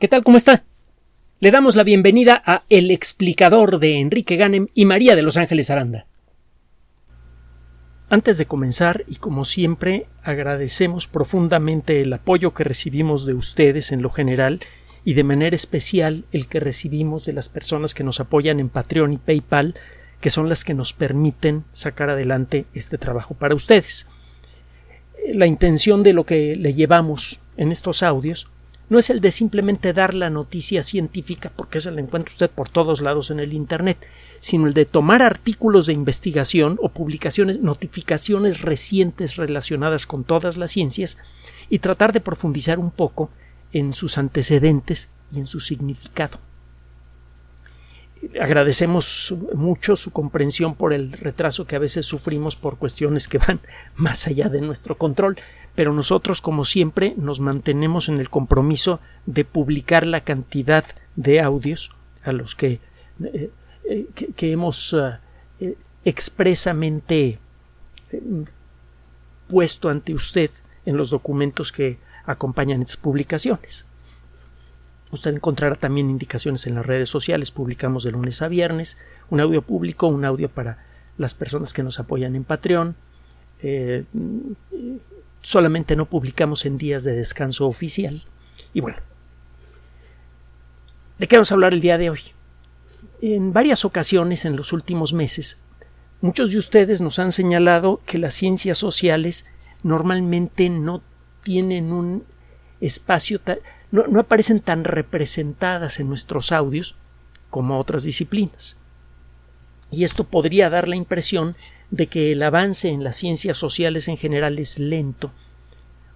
¿Qué tal? ¿Cómo está? Le damos la bienvenida a El explicador de Enrique Ganem y María de Los Ángeles Aranda. Antes de comenzar, y como siempre, agradecemos profundamente el apoyo que recibimos de ustedes en lo general y de manera especial el que recibimos de las personas que nos apoyan en Patreon y PayPal, que son las que nos permiten sacar adelante este trabajo para ustedes. La intención de lo que le llevamos en estos audios no es el de simplemente dar la noticia científica, porque se la encuentra usted por todos lados en el Internet, sino el de tomar artículos de investigación o publicaciones, notificaciones recientes relacionadas con todas las ciencias y tratar de profundizar un poco en sus antecedentes y en su significado agradecemos mucho su comprensión por el retraso que a veces sufrimos por cuestiones que van más allá de nuestro control, pero nosotros, como siempre, nos mantenemos en el compromiso de publicar la cantidad de audios a los que, eh, eh, que, hemos eh, expresamente puesto ante usted en los documentos que acompañan estas publicaciones. Usted encontrará también indicaciones en las redes sociales. Publicamos de lunes a viernes un audio público, un audio para las personas que nos apoyan en Patreon. Eh, solamente no publicamos en días de descanso oficial. Y bueno, ¿de qué vamos a hablar el día de hoy? En varias ocasiones en los últimos meses, muchos de ustedes nos han señalado que las ciencias sociales normalmente no tienen un espacio no, aparecen tan representadas en nuestros audios como otras disciplinas. Y esto podría dar la impresión de que el avance en las ciencias sociales en general es lento,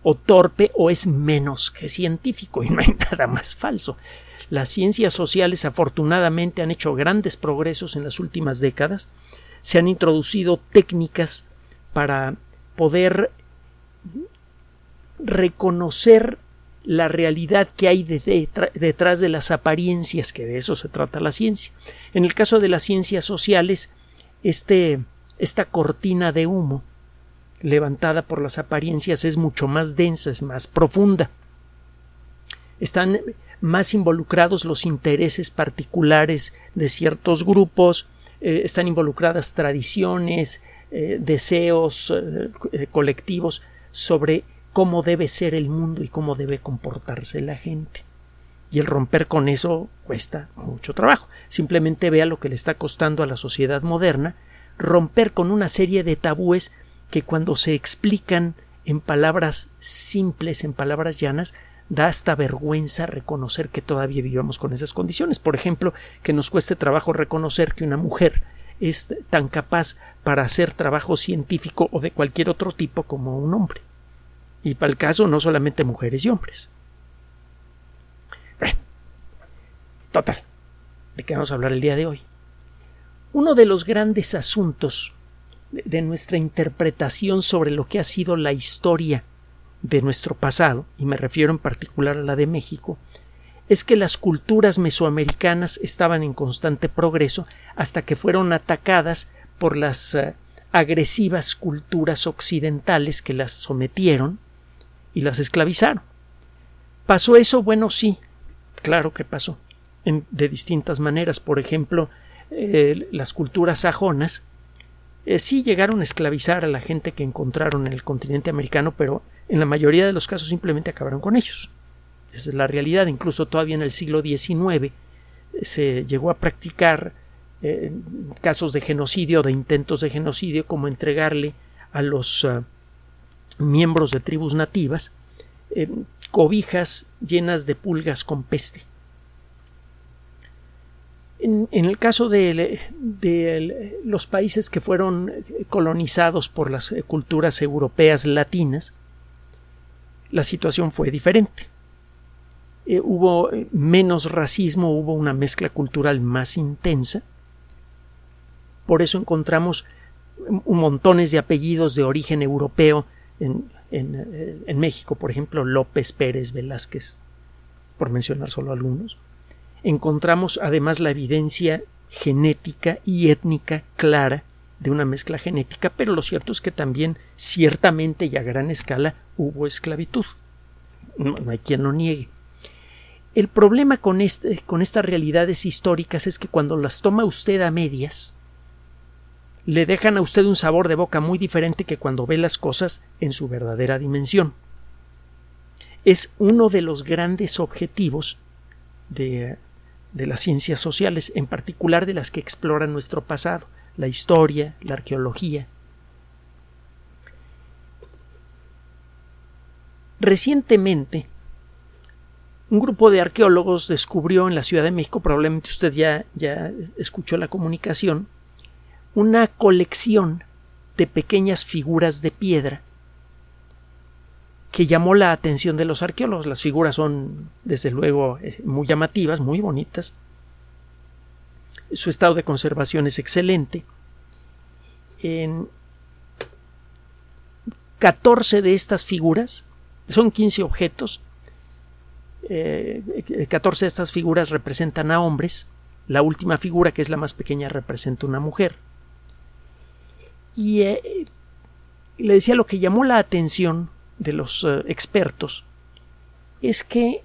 o torpe, o es menos que científico, y no hay nada más falso. Las ciencias sociales afortunadamente han hecho grandes progresos en las últimas décadas, se han introducido técnicas para poder reconocer la realidad que hay detrás de las apariencias, que de eso se trata la ciencia. En el caso de las ciencias sociales, este, esta cortina de humo levantada por las apariencias es mucho más densa, es más profunda. Están más involucrados los intereses particulares de ciertos grupos, eh, están involucradas tradiciones, eh, deseos eh, colectivos sobre cómo debe ser el mundo y cómo debe comportarse la gente. Y el romper con eso cuesta mucho trabajo. Simplemente vea lo que le está costando a la sociedad moderna romper con una serie de tabúes que cuando se explican en palabras simples, en palabras llanas, da hasta vergüenza reconocer que todavía vivamos con esas condiciones. Por ejemplo, que nos cueste trabajo reconocer que una mujer es tan capaz para hacer trabajo científico o de cualquier otro tipo como un hombre. Y para el caso no solamente mujeres y hombres. Bueno, total. ¿De qué vamos a hablar el día de hoy? Uno de los grandes asuntos de nuestra interpretación sobre lo que ha sido la historia de nuestro pasado, y me refiero en particular a la de México, es que las culturas mesoamericanas estaban en constante progreso hasta que fueron atacadas por las eh, agresivas culturas occidentales que las sometieron y las esclavizaron. ¿Pasó eso? Bueno, sí, claro que pasó. de distintas maneras. Por ejemplo, eh, las culturas sajonas eh, sí llegaron a esclavizar a la gente que encontraron en el continente americano, pero en la mayoría de los casos simplemente acabaron con ellos. Esa es la realidad. Incluso todavía en el siglo XIX eh, se llegó a practicar casos de genocidio, de intentos de genocidio, como entregarle a los ah, miembros de tribus nativas eh, cobijas llenas de pulgas con peste. En, el caso de, los países que fueron colonizados por las culturas europeas latinas, la situación fue diferente. Eh, hubo menos racismo, hubo una mezcla cultural más intensa. Por eso encontramos montones de apellidos de origen europeo eh, en, México, por ejemplo, López Pérez Velázquez, por mencionar solo algunos, encontramos además la evidencia genética y étnica clara de una mezcla genética, pero lo cierto es que también ciertamente y a gran escala hubo esclavitud. No, hay quien lo niegue. El problema con, este, con estas realidades históricas es que cuando las toma usted a medias, le dejan a usted un sabor de boca muy diferente que cuando ve las cosas en su verdadera dimensión. Es uno de los grandes objetivos de, las ciencias sociales, en particular de las que exploran nuestro pasado, la historia, la arqueología. Recientemente, un grupo de arqueólogos descubrió en la Ciudad de México, probablemente usted ya, ya escuchó la comunicación, una colección de pequeñas figuras de piedra que llamó la atención de los arqueólogos. Las figuras son, desde luego, eh, muy llamativas, muy bonitas. Su estado de conservación es excelente. En 14 de estas figuras, son 15 objetos, 14 eh, de estas figuras representan a hombres, la última figura, que es la más pequeña, representa una mujer. Y eh, le decía lo que llamó la atención de los eh, expertos es que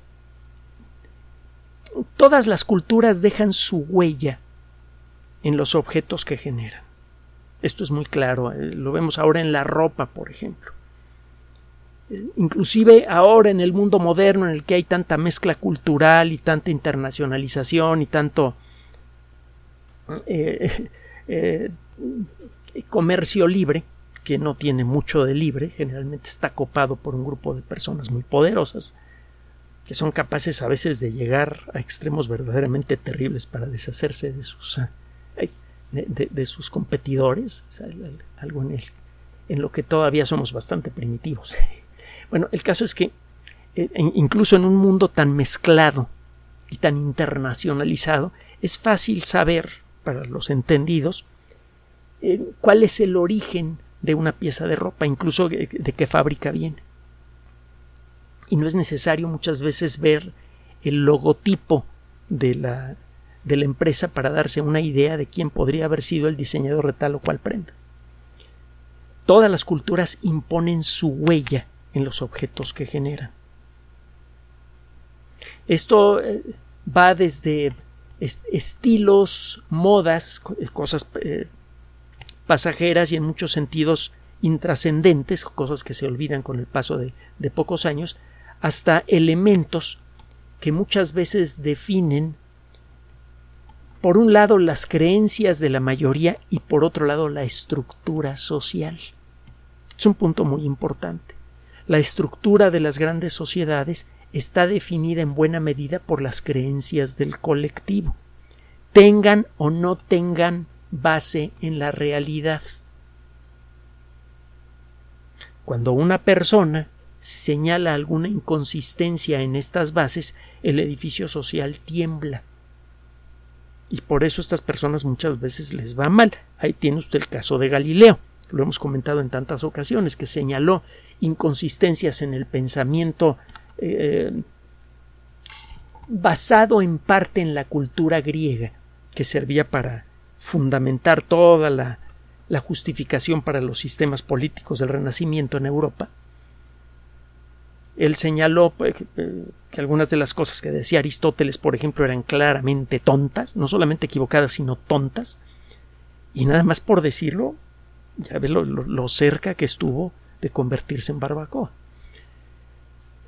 todas las culturas dejan su huella en los objetos que generan. Esto es muy claro, eh, lo vemos ahora en la ropa, por ejemplo. Inclusive ahora en el mundo moderno en el que hay tanta mezcla cultural y tanta internacionalización y tanto comercio libre, que no tiene mucho de libre, generalmente está copado por un grupo de personas muy poderosas, que son capaces a veces de llegar a extremos verdaderamente terribles para deshacerse de sus, eh, de, sus competidores, algo en, en lo que todavía somos bastante primitivos. Bueno, el caso es que eh, incluso en un mundo tan mezclado y tan internacionalizado, es fácil saber, para los entendidos, eh, cuál es el origen de una pieza de ropa, incluso de, qué fábrica viene. Y no es necesario muchas veces ver el logotipo de la, de la empresa para darse una idea de quién podría haber sido el diseñador de tal o cual prenda. Todas las culturas imponen su huella en los objetos que generan. Esto eh, va desde estilos, modas, cosas eh, pasajeras y en muchos sentidos intrascendentes, cosas que se olvidan con el paso de, de pocos años, hasta elementos que muchas veces definen por un lado las creencias de la mayoría y por otro lado la estructura social. Es un punto muy importante. La estructura de las grandes sociedades está definida en buena medida por las creencias del colectivo. Tengan o no tengan base en la realidad. Cuando una persona señala alguna inconsistencia en estas bases, el edificio social tiembla. Y por eso a estas personas muchas veces les va mal. Ahí tiene usted el caso de Galileo. Lo hemos comentado en tantas ocasiones, que señaló inconsistencias en el pensamiento eh, basado en parte en la cultura griega, que servía para fundamentar toda la, justificación para los sistemas políticos del Renacimiento en Europa, él señaló pues, eh, que, algunas de las cosas que decía Aristóteles, por ejemplo, eran claramente tontas, no solamente equivocadas, sino tontas, y nada más por decirlo, ya ve lo, cerca que estuvo de convertirse en barbacoa.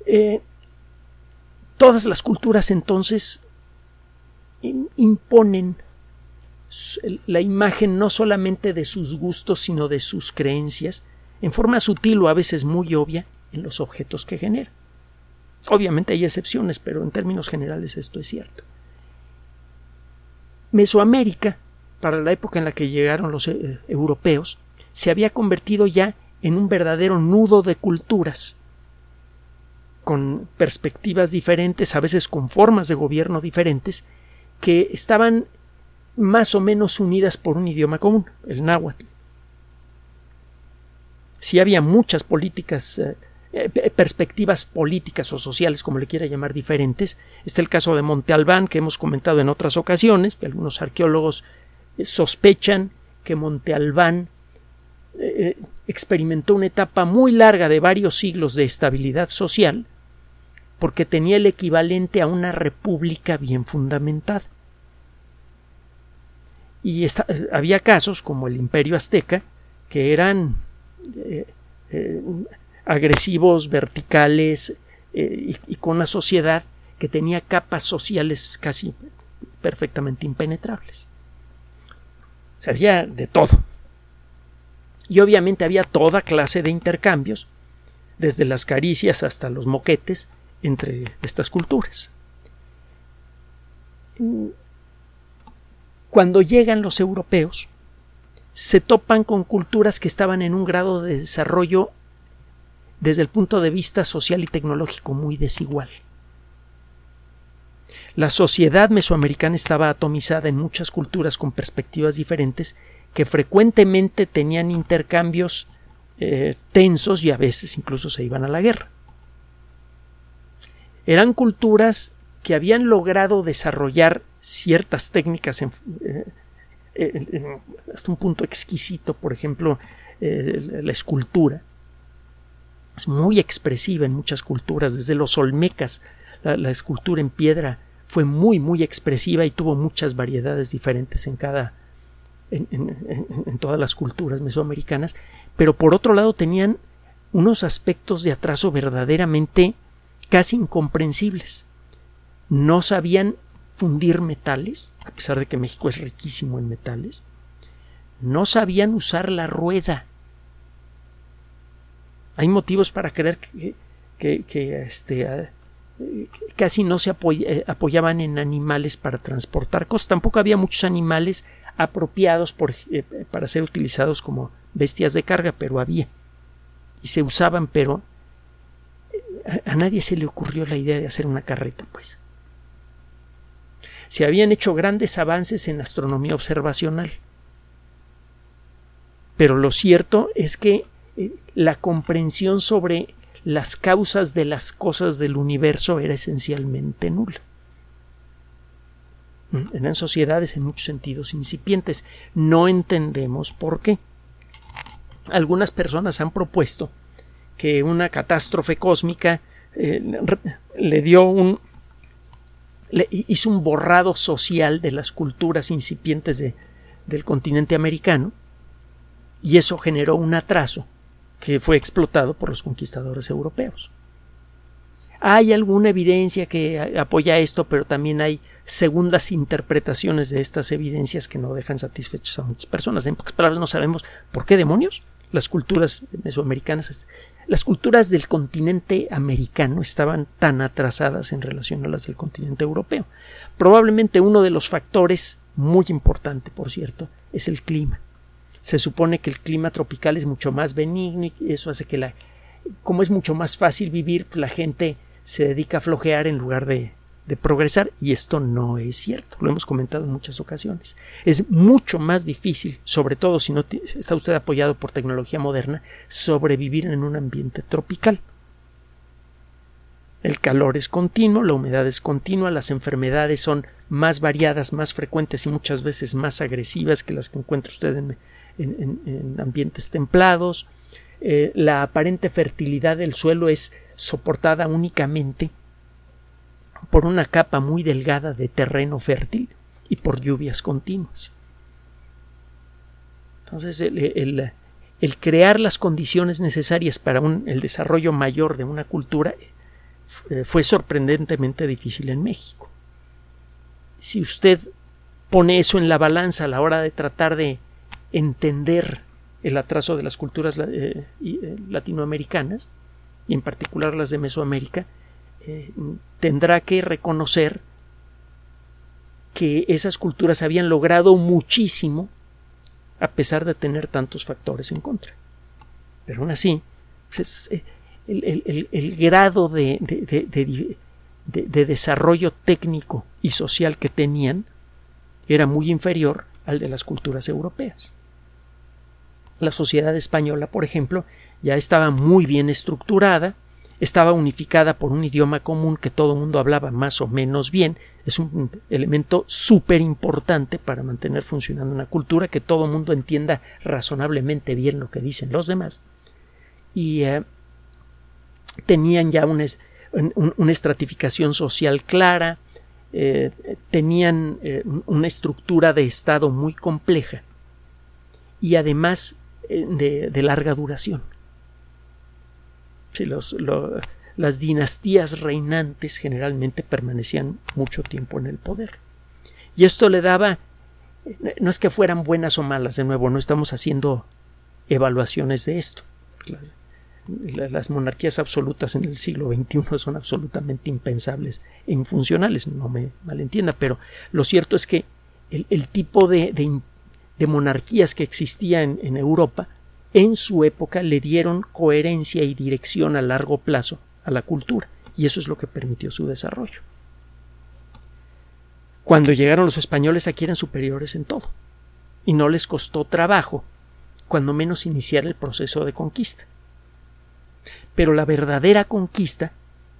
Eh, todas las culturas entonces imponen la imagen no solamente de sus gustos, sino de sus creencias, en forma sutil o a veces muy obvia, en los objetos que genera. Obviamente hay excepciones, pero en términos generales esto es cierto. Mesoamérica, para la época en la que llegaron los eh, europeos, se había convertido ya en un verdadero nudo de culturas, con perspectivas diferentes, a veces con formas de gobierno diferentes, que estaban más o menos unidas por un idioma común, el náhuatl. Si había muchas políticas, eh, eh, perspectivas políticas o sociales, como le quiera llamar, diferentes. Está el caso de Monte Albán, que hemos comentado en otras ocasiones, que algunos arqueólogos eh, sospechan que Monte Albán experimentó una etapa muy larga de varios siglos de estabilidad social, porque tenía el equivalente a una república bien fundamentada. Y había casos como el imperio azteca que eran eh, eh, agresivos, verticales eh, y, con una sociedad que tenía capas sociales casi perfectamente impenetrables. O había de todo. Y obviamente había toda clase de intercambios, desde las caricias hasta los moquetes, entre estas culturas. Cuando llegan los europeos, se topan con culturas que estaban en un grado de desarrollo desde el punto de vista social y tecnológico muy desigual. La sociedad mesoamericana estaba atomizada en muchas culturas con perspectivas diferentes que frecuentemente tenían intercambios eh, tensos y a veces incluso se iban a la guerra. Eran culturas que habían logrado desarrollar ciertas técnicas en, eh, hasta un punto exquisito, por ejemplo, eh, la escultura. Es muy expresiva en muchas culturas, desde los olmecas, la, escultura en piedra fue muy, muy expresiva y tuvo muchas variedades diferentes en cada, en, en, todas las culturas mesoamericanas, pero por otro lado tenían unos aspectos de atraso verdaderamente casi incomprensibles. No sabían fundir metales, a pesar de que México es riquísimo en metales, no sabían usar la rueda. Hay motivos para creer que, este, casi no se eh, apoyaban en animales para transportar cosas. Tampoco había muchos animales apropiados eh, para ser utilizados como bestias de carga, pero había. Y se usaban, pero eh, a nadie se le ocurrió la idea de hacer una carreta, pues se habían hecho grandes avances en astronomía observacional. Pero lo cierto es que eh, la comprensión sobre las causas de las cosas del universo era esencialmente nula. Mm, eran sociedades en muchos sentidos incipientes. No entendemos por qué. Algunas personas han propuesto que una catástrofe cósmica eh, le dio un, hizo un borrado social de las culturas incipientes del continente americano y eso generó un atraso que fue explotado por los conquistadores europeos. Hay alguna evidencia que apoya esto, pero también hay segundas interpretaciones de estas evidencias que no dejan satisfechos a muchas personas. En pocas palabras, no sabemos por qué demonios las culturas mesoamericanas las culturas del continente americano estaban tan atrasadas en relación a las del continente europeo. Probablemente uno de los factores muy importante, por cierto, es el clima. Se supone que el clima tropical es mucho más benigno y eso hace que la como es mucho más fácil vivir, la gente se dedica a flojear en lugar de de progresar y esto no es cierto, lo hemos comentado en muchas ocasiones. Es mucho más difícil, sobre todo si no está usted apoyado por tecnología moderna, sobrevivir en un ambiente tropical. El calor es continuo, la humedad es continua, las enfermedades son más variadas, más frecuentes y muchas veces más agresivas que las que encuentra usted en, ambientes templados. Eh, la aparente fertilidad del suelo es soportada únicamente por una capa muy delgada de terreno fértil y por lluvias continuas. Entonces, el, crear las condiciones necesarias para el desarrollo mayor de una cultura eh, fue sorprendentemente difícil en México. Si usted pone eso en la balanza a la hora de tratar de entender el atraso de las culturas eh, eh, latinoamericanas, y en particular las de Mesoamérica, eh, tendrá que reconocer que esas culturas habían logrado muchísimo a pesar de tener tantos factores en contra. Pero aún así, pues, eh, el, grado de, de, desarrollo técnico y social que tenían era muy inferior al de las culturas europeas. La sociedad española, por ejemplo, ya estaba muy bien estructurada, estaba unificada por un idioma común que todo el mundo hablaba más o menos bien. Es un elemento súper importante para mantener funcionando una cultura, que todo el mundo entienda razonablemente bien lo que dicen los demás. Y eh, tenían ya un... una estratificación social clara, eh, tenían eh, una estructura de Estado muy compleja y además de, larga duración. Las dinastías reinantes generalmente permanecían mucho tiempo en el poder. Y esto le daba, no es que fueran buenas o malas, de nuevo, no estamos haciendo evaluaciones de esto. Las monarquías absolutas en el siglo XXI son absolutamente impensables e infuncionales, no me malentienda, pero lo cierto es que el, tipo de, monarquías que existía en, Europa en su época le dieron coherencia y dirección a largo plazo a la cultura, y eso es lo que permitió su desarrollo. Cuando llegaron los españoles aquí eran superiores en todo, y no les costó trabajo cuando menos iniciar el proceso de conquista. Pero la verdadera conquista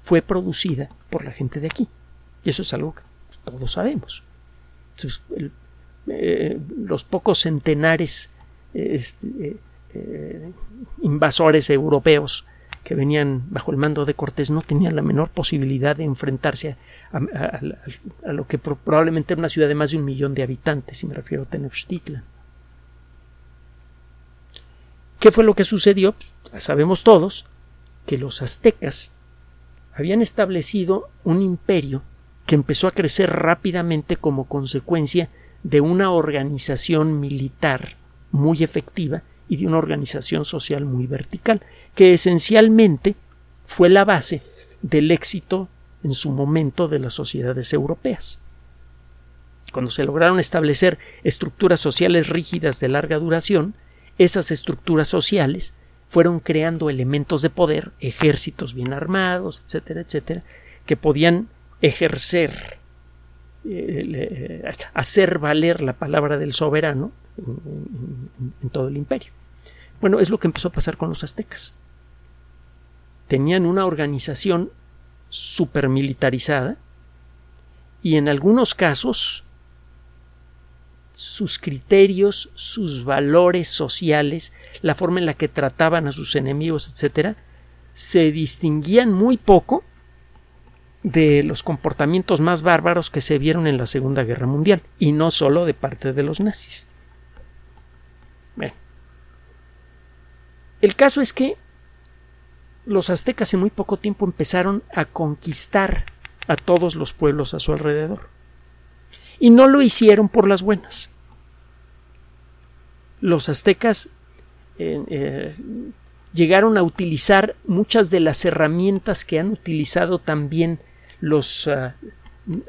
fue producida por la gente de aquí. Y eso es algo que todos sabemos. Eh, los pocos centenares este, eh, invasores europeos que venían bajo el mando de Cortés no tenían la menor posibilidad de enfrentarse a, lo que probablemente era una ciudad de más de un millón de habitantes, y me refiero a Tenochtitlan. ¿Qué fue lo que sucedió? Pues, sabemos todos que los aztecas habían establecido un imperio que empezó a crecer rápidamente como consecuencia de una organización militar muy efectiva y de una organización social muy vertical, que esencialmente fue la base del éxito en su momento de las sociedades europeas. Cuando se lograron establecer estructuras sociales rígidas de larga duración, esas estructuras sociales fueron creando elementos de poder, ejércitos bien armados, etcétera, etcétera, que podían ejercer, eh, hacer valer la palabra del soberano en, todo el imperio. Bueno, es lo que empezó a pasar con los aztecas. Tenían una organización supermilitarizada y en algunos casos sus criterios, sus valores sociales, la forma en la que trataban a sus enemigos, etcétera, se distinguían muy poco de los comportamientos más bárbaros que se vieron en la Segunda Guerra Mundial, y no solo de parte de los nazis. El caso es que los aztecas en muy poco tiempo empezaron a conquistar a todos los pueblos a su alrededor y no lo hicieron por las buenas. Los aztecas eh, llegaron a utilizar muchas de las herramientas que han utilizado también los ah,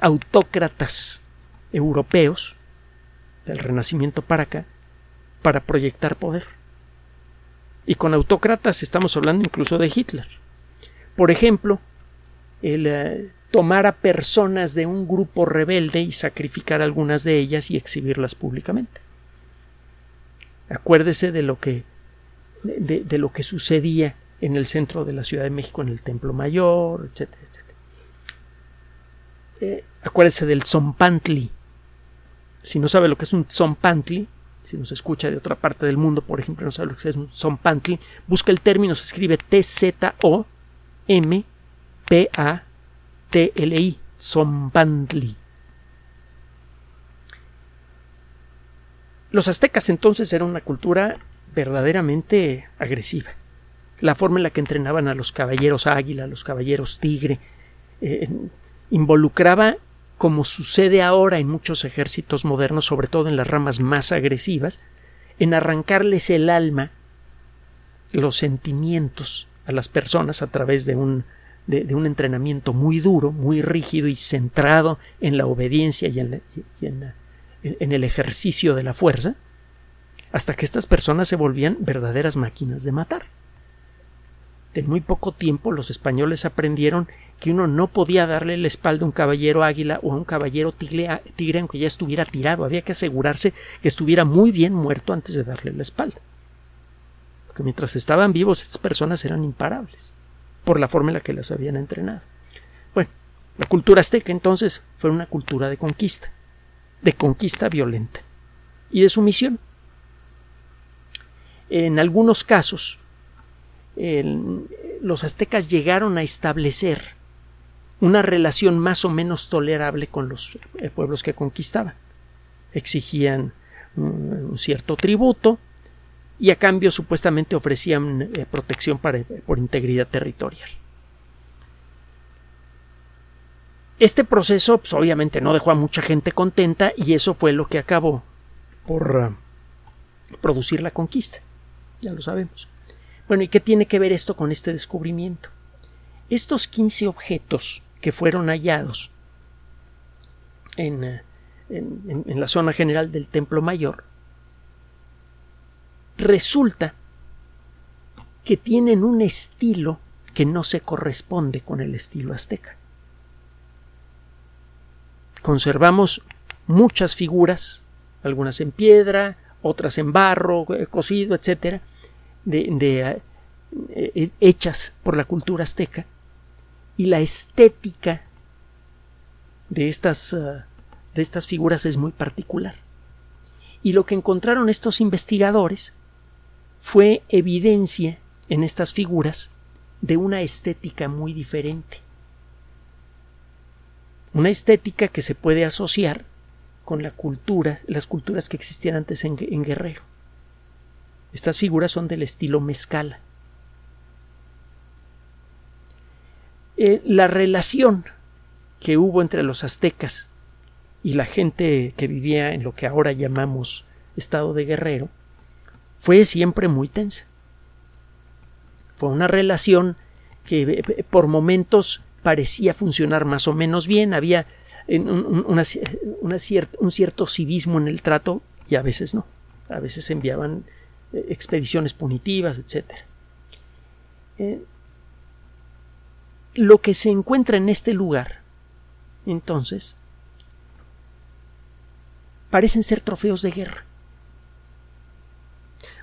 autócratas europeos del Renacimiento para acá para proyectar poder. Y con autócratas estamos hablando incluso de Hitler. Por ejemplo, el, eh, tomar a personas de un grupo rebelde y sacrificar algunas de ellas y exhibirlas públicamente. Acuérdese de lo que de, lo que sucedía en el centro de la Ciudad de México, en el Templo Mayor, etcétera, etcétera. Eh, acuérdese del Zompantli. Si no sabe lo que es un Zompantli, si nos escucha de otra parte del mundo, por ejemplo, no sabe lo que es un Zompantli, busca el término, se escribe T-Z-O-M-P-A TLI, Zompantli. Los aztecas entonces eran una cultura verdaderamente agresiva. La forma en la que entrenaban a los caballeros águila, a los caballeros tigre, eh, involucraba, como sucede ahora en muchos ejércitos modernos, sobre todo en las ramas más agresivas, en arrancarles el alma, los sentimientos a las personas a través de un de, un entrenamiento muy duro, muy rígido y centrado en la obediencia y, en, en, el ejercicio de la fuerza, hasta que estas personas se volvían verdaderas máquinas de matar. En muy poco tiempo los españoles aprendieron que uno no podía darle la espalda a un caballero águila o a un caballero tigre, aunque ya estuviera tirado, había que asegurarse que estuviera muy bien muerto antes de darle la espalda. Porque mientras estaban vivos estas personas eran imparables por la forma en la que las habían entrenado. Bueno, la cultura azteca entonces fue una cultura de conquista, de conquista violenta y de sumisión. En algunos casos, los aztecas llegaron a establecer una relación más o menos tolerable con los eh, pueblos que conquistaban. Exigían un cierto tributo y a cambio supuestamente ofrecían eh, protección por integridad territorial. Este proceso pues, obviamente no dejó a mucha gente contenta y eso fue lo que acabó por producir la conquista. Ya lo sabemos. Bueno, ¿y qué tiene que ver esto con este descubrimiento? Estos 15 objetos que fueron hallados eh, en, en, la zona general del Templo Mayor, resulta que tienen un estilo que no se corresponde con el estilo azteca. Conservamos muchas figuras, algunas en piedra, otras en barro, eh, cocido, etcétera, de, eh, hechas por la cultura azteca, y la estética de estas, uh, de estas figuras es muy particular. Y lo que encontraron estos investigadores fue evidencia en estas figuras de una estética muy diferente. Una estética que se puede asociar con las culturas que existían antes en Guerrero. Estas figuras son del estilo mezcala. Eh, la relación que hubo entre los aztecas y la gente que vivía en lo que ahora llamamos estado de guerrero fue siempre muy tensa. Fue una relación que eh, por momentos parecía funcionar más o menos bien, había un, cierto civismo en el trato y a veces no. A veces enviaban eh, expediciones punitivas, etc lo que se encuentra en este lugar, entonces, parecen ser trofeos de guerra.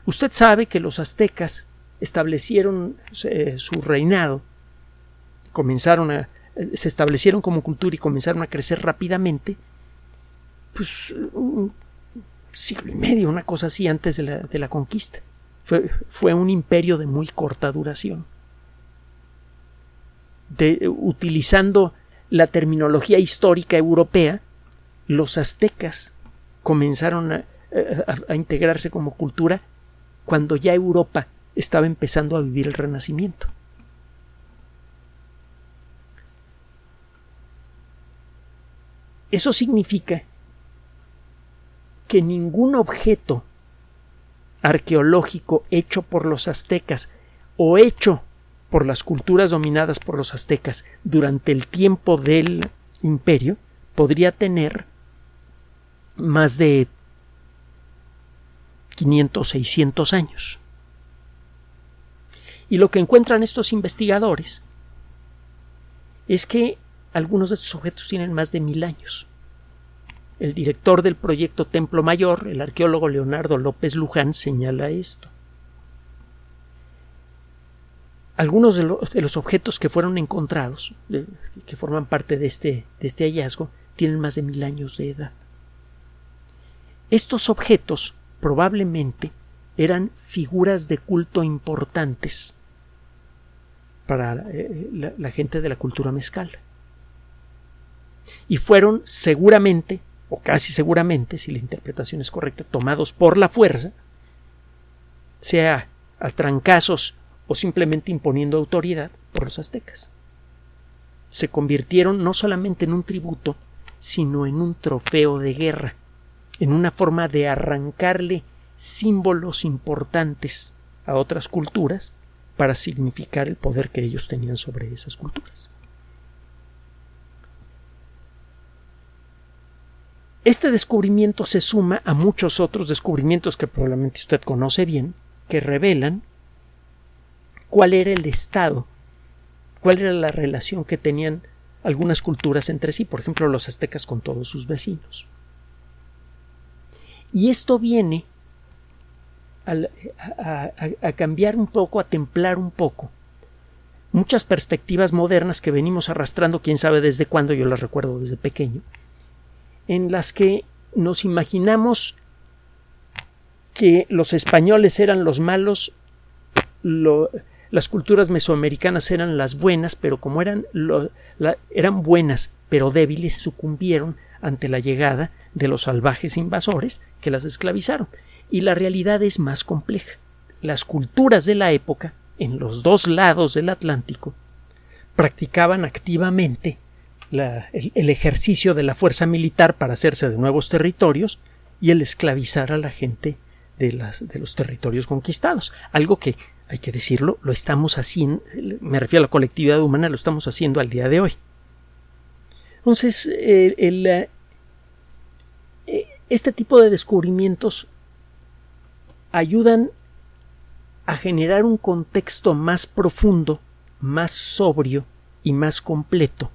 Usted sabe que los aztecas establecieron eh, su reinado, comenzaron a, eh, se establecieron como cultura y comenzaron a crecer rápidamente, pues siglo y medio, una cosa así antes de la, de la conquista. Fue, fue un imperio de muy corta duración utilizando la terminología histórica europea, los aztecas comenzaron a, a, integrarse como cultura cuando ya Europa estaba empezando a vivir el Renacimiento. Eso significa que ningún objeto arqueológico hecho por los aztecas o hecho por las culturas dominadas por los aztecas durante el tiempo del imperio podría tener más de 500, 600 años. Y lo que encuentran estos investigadores es que algunos de estos objetos tienen más de mil años. El director del proyecto Templo Mayor, el arqueólogo Leonardo López Luján, señala esto algunos de, los objetos que fueron encontrados, que forman parte de este, de este hallazgo, tienen más de mil años de edad. Estos objetos probablemente eran figuras de culto importantes para eh, la, la, gente de la cultura mezcal. Y fueron seguramente, o casi seguramente, si la interpretación es correcta, tomados por la fuerza, sea a trancazos o simplemente imponiendo autoridad por los aztecas. Se convirtieron no solamente en un tributo, sino en un trofeo de guerra, en una forma de arrancarle símbolos importantes a otras culturas para significar el poder que ellos tenían sobre esas culturas. Este descubrimiento se suma a muchos otros descubrimientos que probablemente usted conoce bien, que revelan cuál era el estado, cuál era la relación que tenían algunas culturas entre sí, por ejemplo los aztecas con todos sus vecinos. Y esto viene a, cambiar un poco, a templar un poco muchas perspectivas modernas que venimos arrastrando, quién sabe desde cuándo, yo las recuerdo desde pequeño, en las que nos imaginamos que los españoles eran los malos, lo, las culturas mesoamericanas eran las buenas, pero como eran, eran buenas, pero débiles, sucumbieron ante la llegada de los salvajes invasores que las esclavizaron. Y la realidad es más compleja. Las culturas de la época, en los dos lados del Atlántico, practicaban activamente el, ejercicio de la fuerza militar para hacerse de nuevos territorios y el esclavizar a la gente de, los territorios conquistados. Algo que, hay que decirlo, lo estamos haciendo, me refiero a la colectividad humana, lo estamos haciendo al día de hoy. Entonces, el, eh, este tipo de descubrimientos ayudan a generar un contexto más profundo, más sobrio y más completo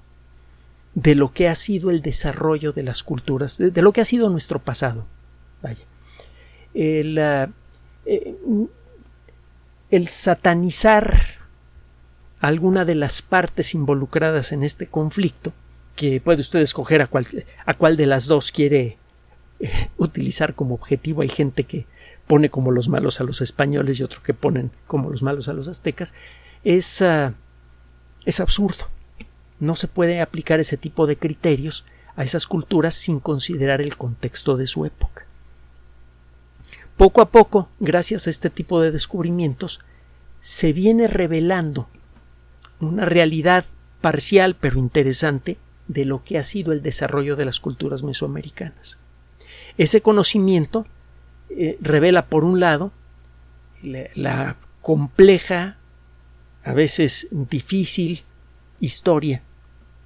de lo que ha sido el desarrollo de las culturas, de, lo que ha sido nuestro pasado. Vaya. El, eh, el satanizar alguna de las partes involucradas en este conflicto, que puede usted escoger a cuál, a de las dos quiere utilizar como objetivo. Hay gente que pone como los malos a los españoles y otro que ponen como los malos a los aztecas. Es, ah, es absurdo. No se puede aplicar ese tipo de criterios a esas culturas sin considerar el contexto de su época. Poco a poco, gracias a este tipo de descubrimientos, se viene revelando una realidad parcial pero interesante de lo que ha sido el desarrollo de las culturas mesoamericanas. Ese conocimiento eh, revela, por un lado, la, compleja, a veces difícil historia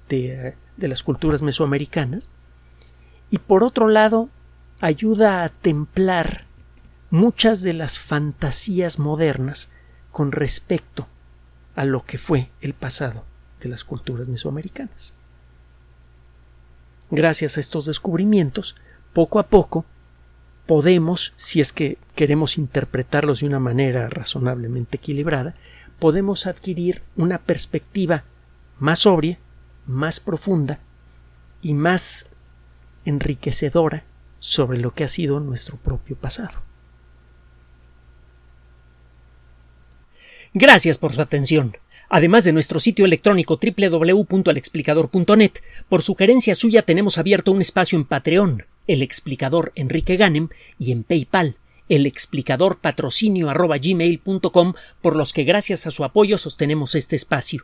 de, las culturas mesoamericanas y por otro lado ayuda a templar muchas de las fantasías modernas con respecto a lo que fue el pasado de las culturas mesoamericanas. Gracias a estos descubrimientos, poco a poco podemos, si es que queremos interpretarlos de una manera razonablemente equilibrada, podemos adquirir una perspectiva más sobria, más profunda y más enriquecedora sobre lo que ha sido nuestro propio pasado. Gracias por su atención. Además de nuestro sitio electrónico www.alexplicador.net, por sugerencia suya tenemos abierto un espacio en Patreon, el explicador Enrique Ganem, y en PayPal, el explicador patrocinio por los que gracias a su apoyo sostenemos este espacio.